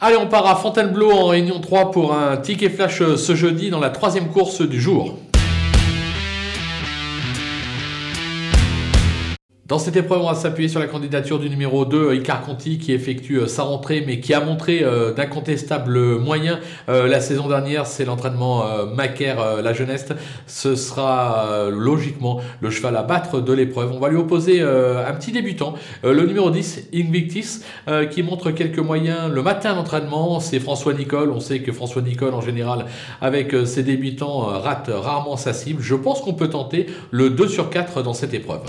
Allez, on part à Fontainebleau en Réunion 3 pour un ticket flash ce jeudi dans la troisième course du jour. Dans cette épreuve, on va s'appuyer sur la candidature du numéro 2, Icar Conti, qui effectue euh, sa rentrée, mais qui a montré euh, d'incontestables moyens euh, la saison dernière. C'est l'entraînement Macaire, la jeunesse. Ce sera logiquement le cheval à battre de l'épreuve. On va lui opposer un petit débutant, le numéro 10, Invictis, qui montre quelques moyens le matin d'entraînement. C'est François Nicole. On sait que François Nicole, en général, avec ses débutants, rate rarement sa cible. Je pense qu'on peut tenter le 2 sur 4 dans cette épreuve.